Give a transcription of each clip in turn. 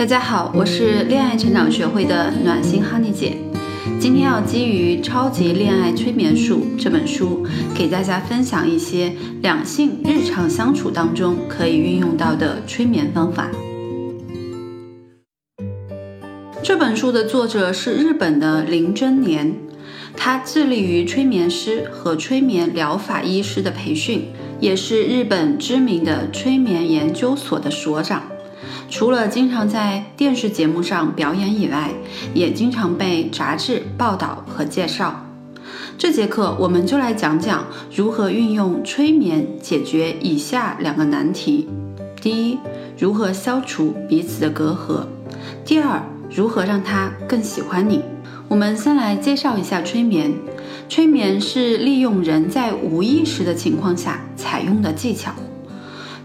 大家好，我是恋爱成长学会的暖心哈尼姐。今天要基于《超级恋爱催眠术》这本书，给大家分享一些两性日常相处当中可以运用到的催眠方法。这本书的作者是日本的林真年，他致力于催眠师和催眠疗法医师的培训，也是日本知名的催眠研究所的所长。除了经常在电视节目上表演以外，也经常被杂志报道和介绍。这节课我们就来讲讲如何运用催眠解决以下两个难题：第一，如何消除彼此的隔阂；第二，如何让他更喜欢你。我们先来介绍一下催眠。催眠是利用人在无意识的情况下采用的技巧，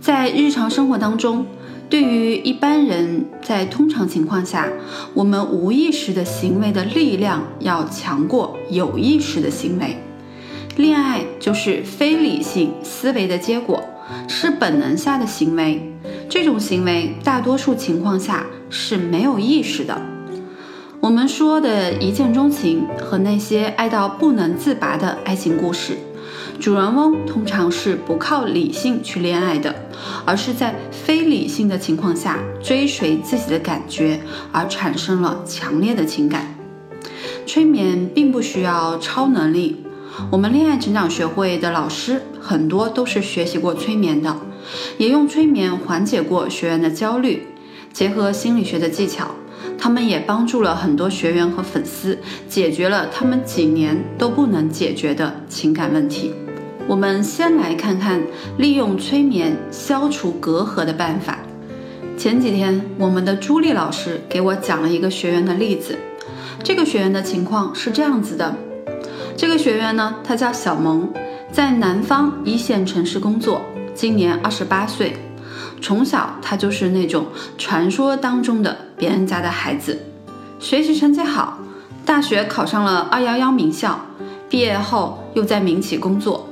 在日常生活当中。对于一般人，在通常情况下，我们无意识的行为的力量要强过有意识的行为。恋爱就是非理性思维的结果，是本能下的行为。这种行为大多数情况下是没有意识的。我们说的一见钟情和那些爱到不能自拔的爱情故事。主人翁通常是不靠理性去恋爱的，而是在非理性的情况下追随自己的感觉，而产生了强烈的情感。催眠并不需要超能力，我们恋爱成长学会的老师很多都是学习过催眠的，也用催眠缓解过学员的焦虑。结合心理学的技巧，他们也帮助了很多学员和粉丝解决了他们几年都不能解决的情感问题。我们先来看看利用催眠消除隔阂的办法。前几天，我们的朱莉老师给我讲了一个学员的例子。这个学员的情况是这样子的：这个学员呢，他叫小萌，在南方一线城市工作，今年二十八岁。从小他就是那种传说当中的别人家的孩子，学习成绩好，大学考上了二幺幺名校，毕业后又在民企工作。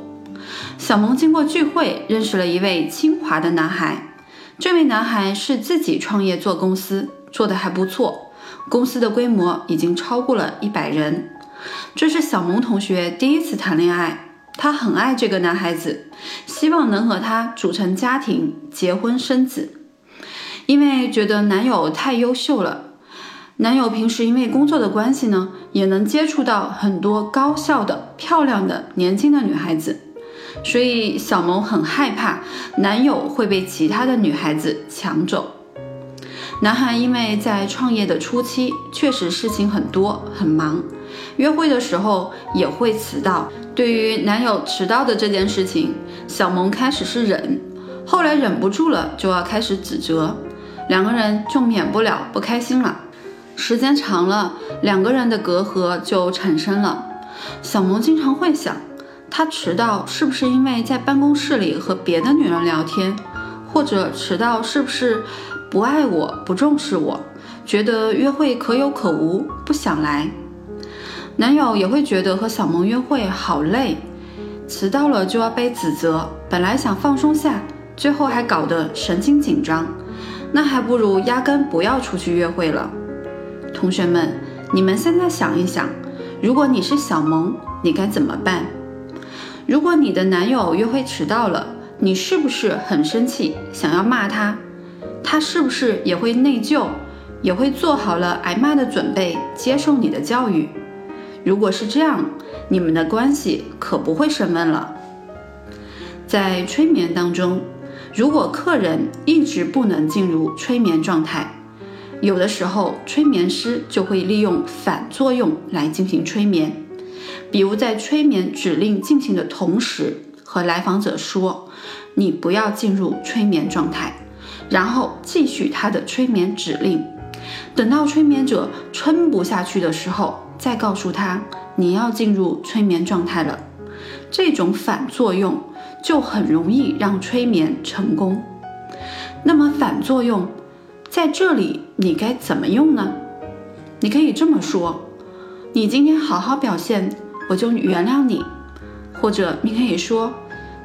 小萌经过聚会认识了一位清华的男孩，这位男孩是自己创业做公司，做得还不错，公司的规模已经超过了一百人。这是小萌同学第一次谈恋爱，她很爱这个男孩子，希望能和他组成家庭，结婚生子。因为觉得男友太优秀了，男友平时因为工作的关系呢，也能接触到很多高校的漂亮的年轻的女孩子。所以小萌很害怕男友会被其他的女孩子抢走。男孩因为在创业的初期确实事情很多很忙，约会的时候也会迟到。对于男友迟到的这件事情，小萌开始是忍，后来忍不住了就要开始指责，两个人就免不了不开心了。时间长了，两个人的隔阂就产生了。小萌经常会想。他迟到是不是因为在办公室里和别的女人聊天，或者迟到是不是不爱我、不重视我，觉得约会可有可无，不想来？男友也会觉得和小萌约会好累，迟到了就要被指责，本来想放松下，最后还搞得神经紧张，那还不如压根不要出去约会了。同学们，你们现在想一想，如果你是小萌，你该怎么办？如果你的男友约会迟到了，你是不是很生气，想要骂他？他是不是也会内疚，也会做好了挨骂的准备，接受你的教育？如果是这样，你们的关系可不会升温了。在催眠当中，如果客人一直不能进入催眠状态，有的时候催眠师就会利用反作用来进行催眠。比如在催眠指令进行的同时，和来访者说：“你不要进入催眠状态。”然后继续他的催眠指令。等到催眠者撑不下去的时候，再告诉他：“你要进入催眠状态了。”这种反作用就很容易让催眠成功。那么反作用在这里你该怎么用呢？你可以这么说。你今天好好表现，我就原谅你。或者你可以说，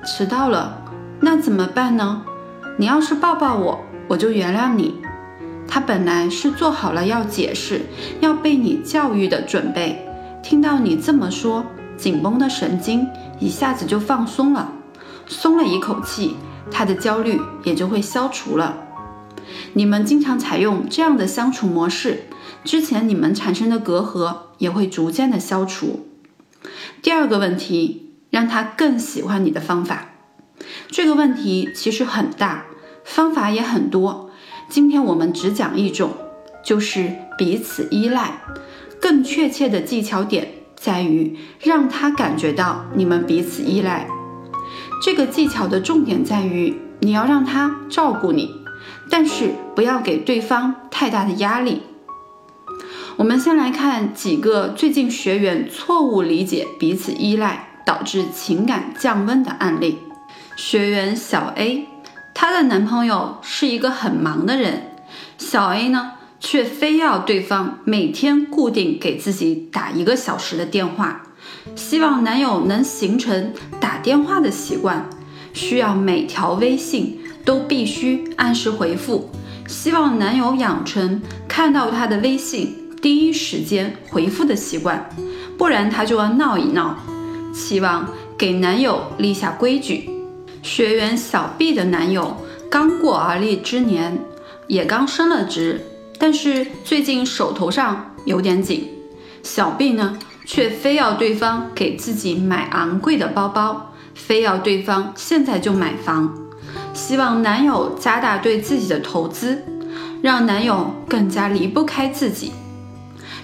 迟到了，那怎么办呢？你要是抱抱我，我就原谅你。他本来是做好了要解释、要被你教育的准备，听到你这么说，紧绷的神经一下子就放松了，松了一口气，他的焦虑也就会消除了。你们经常采用这样的相处模式，之前你们产生的隔阂也会逐渐的消除。第二个问题，让他更喜欢你的方法。这个问题其实很大，方法也很多。今天我们只讲一种，就是彼此依赖。更确切的技巧点在于让他感觉到你们彼此依赖。这个技巧的重点在于你要让他照顾你，但是不要给对方太大的压力。我们先来看几个最近学员错误理解彼此依赖导致情感降温的案例。学员小 A。她的男朋友是一个很忙的人，小 A 呢却非要对方每天固定给自己打一个小时的电话，希望男友能形成打电话的习惯，需要每条微信都必须按时回复，希望男友养成看到她的微信第一时间回复的习惯，不然她就要闹一闹，期望给男友立下规矩。学员小 B 的男友刚过而立之年，也刚升了职，但是最近手头上有点紧。小 B 呢，却非要对方给自己买昂贵的包包，非要对方现在就买房，希望男友加大对自己的投资，让男友更加离不开自己。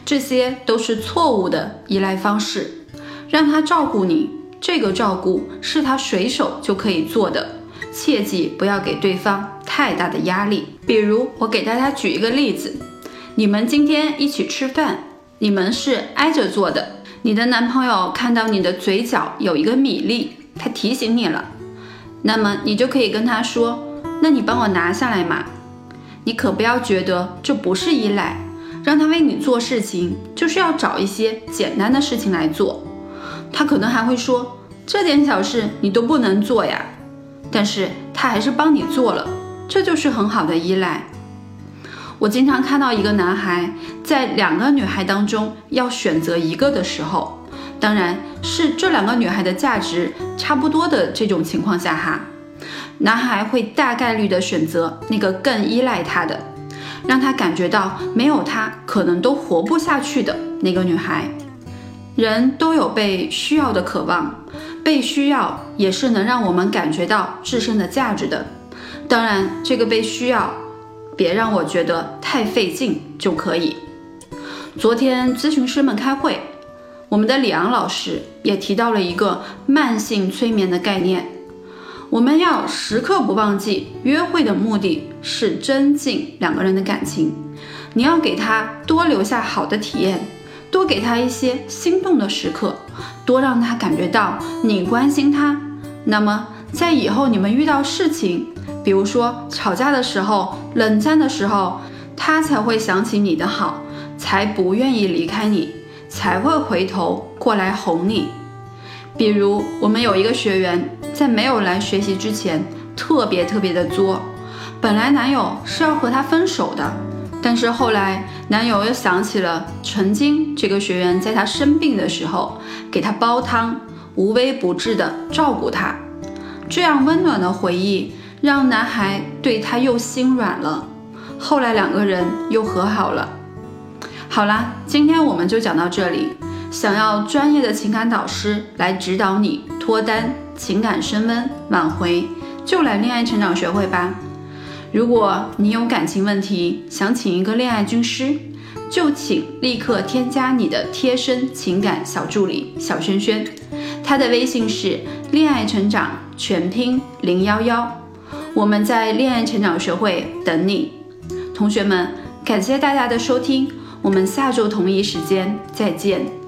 这些都是错误的依赖方式，让他照顾你。这个照顾是他随手就可以做的，切记不要给对方太大的压力。比如，我给大家举一个例子：你们今天一起吃饭，你们是挨着坐的。你的男朋友看到你的嘴角有一个米粒，他提醒你了，那么你就可以跟他说：“那你帮我拿下来嘛。”你可不要觉得这不是依赖，让他为你做事情，就是要找一些简单的事情来做。他可能还会说这点小事你都不能做呀，但是他还是帮你做了，这就是很好的依赖。我经常看到一个男孩在两个女孩当中要选择一个的时候，当然是这两个女孩的价值差不多的这种情况下哈，男孩会大概率的选择那个更依赖他的，让他感觉到没有他可能都活不下去的那个女孩。人都有被需要的渴望，被需要也是能让我们感觉到自身的价值的。当然，这个被需要，别让我觉得太费劲就可以。昨天咨询师们开会，我们的李昂老师也提到了一个慢性催眠的概念。我们要时刻不忘记，约会的目的是增进两个人的感情，你要给他多留下好的体验。多给他一些心动的时刻，多让他感觉到你关心他。那么，在以后你们遇到事情，比如说吵架的时候、冷战的时候，他才会想起你的好，才不愿意离开你，才会回头过来哄你。比如，我们有一个学员在没有来学习之前，特别特别的作，本来男友是要和她分手的。但是后来，男友又想起了曾经这个学员在他生病的时候给他煲汤，无微不至的照顾他，这样温暖的回忆让男孩对他又心软了。后来两个人又和好了。好啦，今天我们就讲到这里。想要专业的情感导师来指导你脱单、情感升温、挽回，就来恋爱成长学会吧。如果你有感情问题，想请一个恋爱军师，就请立刻添加你的贴身情感小助理小轩轩，他的微信是恋爱成长全拼零幺幺，我们在恋爱成长学会等你。同学们，感谢大家的收听，我们下周同一时间再见。